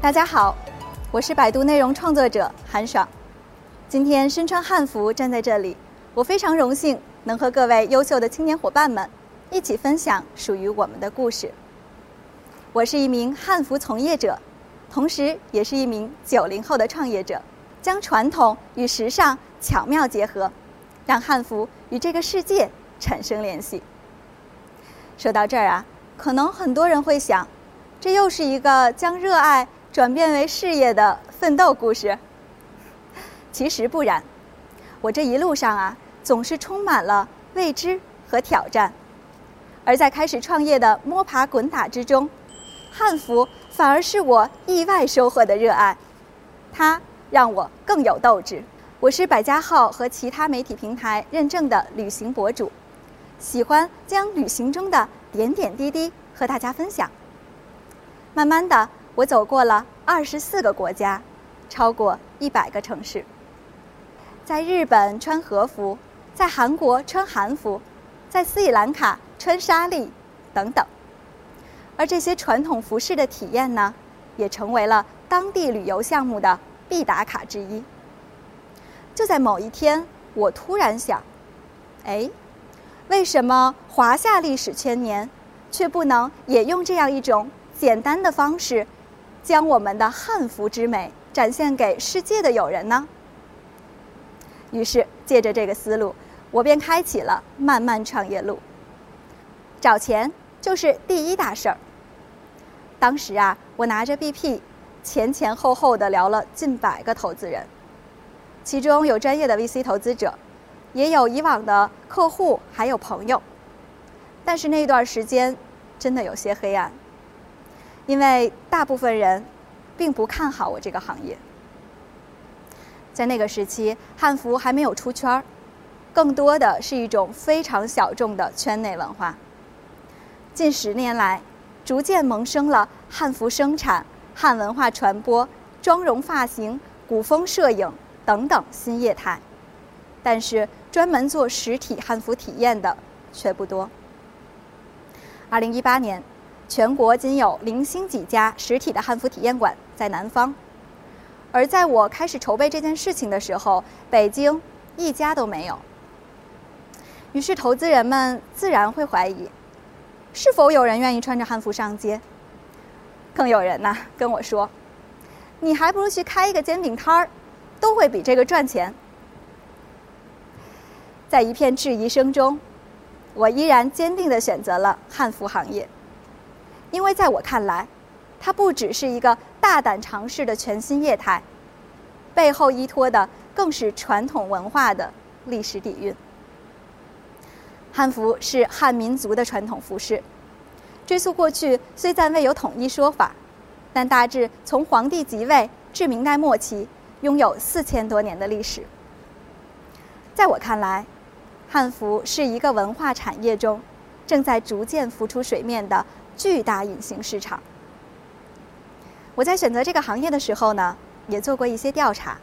大家好，我是百度内容创作者韩爽。今天身穿汉服站在这里，我非常荣幸能和各位优秀的青年伙伴们一起分享属于我们的故事。我是一名汉服从业者，同时也是一名九零后的创业者，将传统与时尚巧妙结合，让汉服与这个世界产生联系。说到这儿啊，可能很多人会想，这又是一个将热爱。转变为事业的奋斗故事。其实不然，我这一路上啊，总是充满了未知和挑战。而在开始创业的摸爬滚打之中，汉服反而是我意外收获的热爱，它让我更有斗志。我是百家号和其他媒体平台认证的旅行博主，喜欢将旅行中的点点滴滴和大家分享。慢慢的。我走过了二十四个国家，超过一百个城市。在日本穿和服，在韩国穿韩服，在斯里兰卡穿纱丽，等等。而这些传统服饰的体验呢，也成为了当地旅游项目的必打卡之一。就在某一天，我突然想：哎，为什么华夏历史千年，却不能也用这样一种简单的方式？将我们的汉服之美展现给世界的友人呢？于是，借着这个思路，我便开启了漫漫创业路。找钱就是第一大事儿。当时啊，我拿着 BP，前前后后的聊了近百个投资人，其中有专业的 VC 投资者，也有以往的客户，还有朋友。但是那段时间真的有些黑暗。因为大部分人并不看好我这个行业，在那个时期，汉服还没有出圈儿，更多的是一种非常小众的圈内文化。近十年来，逐渐萌生了汉服生产、汉文化传播、妆容发型、古风摄影等等新业态，但是专门做实体汉服体验的却不多。二零一八年。全国仅有零星几家实体的汉服体验馆在南方，而在我开始筹备这件事情的时候，北京一家都没有。于是投资人们自然会怀疑，是否有人愿意穿着汉服上街？更有人呢跟我说：“你还不如去开一个煎饼摊儿，都会比这个赚钱。”在一片质疑声中，我依然坚定地选择了汉服行业。因为在我看来，它不只是一个大胆尝试的全新业态，背后依托的更是传统文化的历史底蕴。汉服是汉民族的传统服饰，追溯过去虽暂未有统一说法，但大致从皇帝即位至明代末期，拥有四千多年的历史。在我看来，汉服是一个文化产业中正在逐渐浮出水面的。巨大隐形市场。我在选择这个行业的时候呢，也做过一些调查。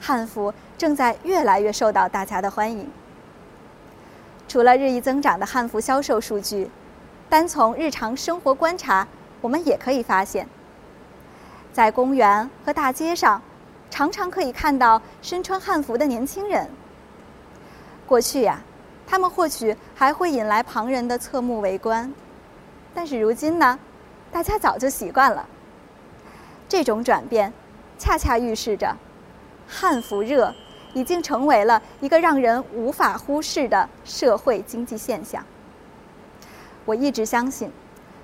汉服正在越来越受到大家的欢迎。除了日益增长的汉服销售数据，单从日常生活观察，我们也可以发现，在公园和大街上，常常可以看到身穿汉服的年轻人。过去呀，他们或许还会引来旁人的侧目围观。但是如今呢，大家早就习惯了。这种转变，恰恰预示着汉服热已经成为了一个让人无法忽视的社会经济现象。我一直相信，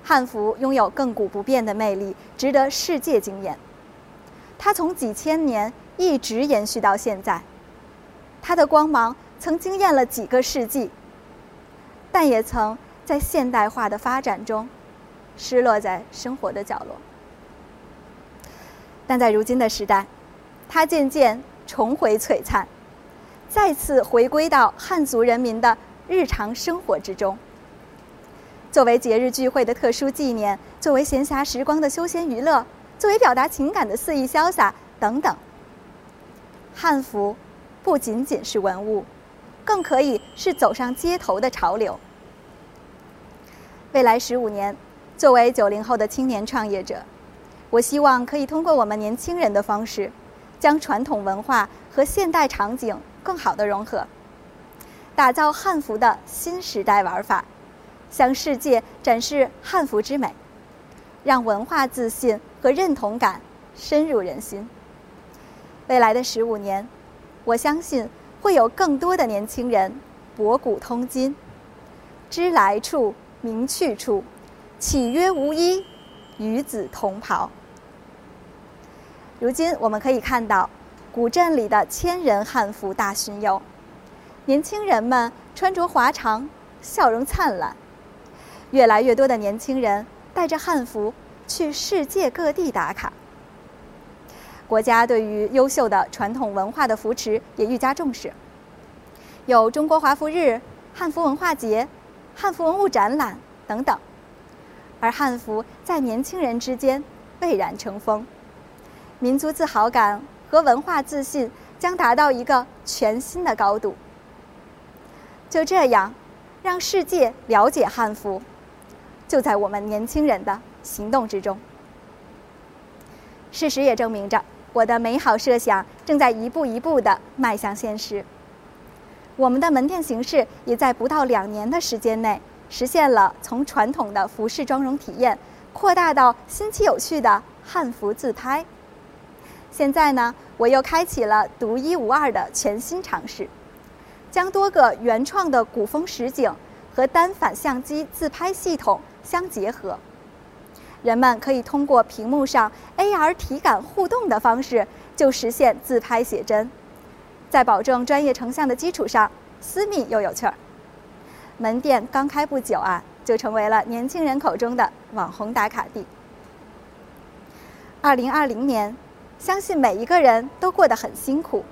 汉服拥有亘古不变的魅力，值得世界惊艳。它从几千年一直延续到现在，它的光芒曾惊艳了几个世纪，但也曾。在现代化的发展中，失落在生活的角落。但在如今的时代，它渐渐重回璀璨，再次回归到汉族人民的日常生活之中。作为节日聚会的特殊纪念，作为闲暇时光的休闲娱乐，作为表达情感的肆意潇洒等等，汉服不仅仅是文物，更可以是走上街头的潮流。未来十五年，作为九零后的青年创业者，我希望可以通过我们年轻人的方式，将传统文化和现代场景更好的融合，打造汉服的新时代玩法，向世界展示汉服之美，让文化自信和认同感深入人心。未来的十五年，我相信会有更多的年轻人博古通今，知来处，明去处，岂曰无衣，与子同袍。如今我们可以看到，古镇里的千人汉服大巡游，年轻人们穿着华裳，笑容灿烂。越来越多的年轻人带着汉服去世界各地打卡。国家对于优秀的传统文化的扶持也愈加重视，有中国华服日、汉服文化节、汉服文物展览等等，而汉服在年轻人之间蔚然成风。民族自豪感和文化自信将达到一个全新的高度。就这样，让世界了解汉服，就在我们年轻人的行动之中。事实也证明着，我的美好设想正在一步一步地迈向现实。我们的门店形式也在不到两年的时间内，实现了从传统的服饰妆容体验，扩大到新奇有趣的汉服自拍。现在呢，我又开启了独一无二的全新尝试，将多个原创的古风实景和单反相机自拍系统相结合。人们可以通过屏幕上 AR 体感互动的方式，就实现自拍写真，在保证专业成像的基础上，私密又有趣儿。门店刚开不久啊，就成为了年轻人口中的网红打卡地。二零二零年。相信每一个人都过得很辛苦，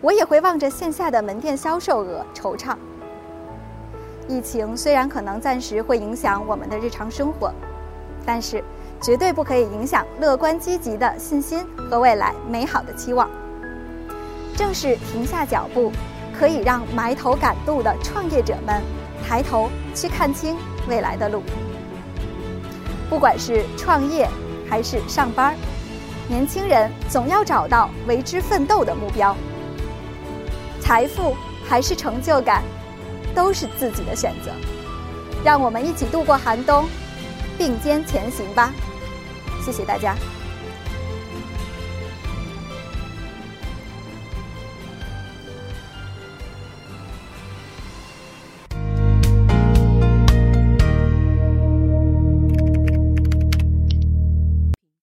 我也会望着线下的门店销售额惆怅。疫情虽然可能暂时会影响我们的日常生活，但是绝对不可以影响乐观积极的信心和未来美好的期望。正是停下脚步，可以让埋头赶路的创业者们抬头去看清未来的路。不管是创业还是上班。年轻人总要找到为之奋斗的目标，财富还是成就感，都是自己的选择。让我们一起度过寒冬，并肩前行吧！谢谢大家。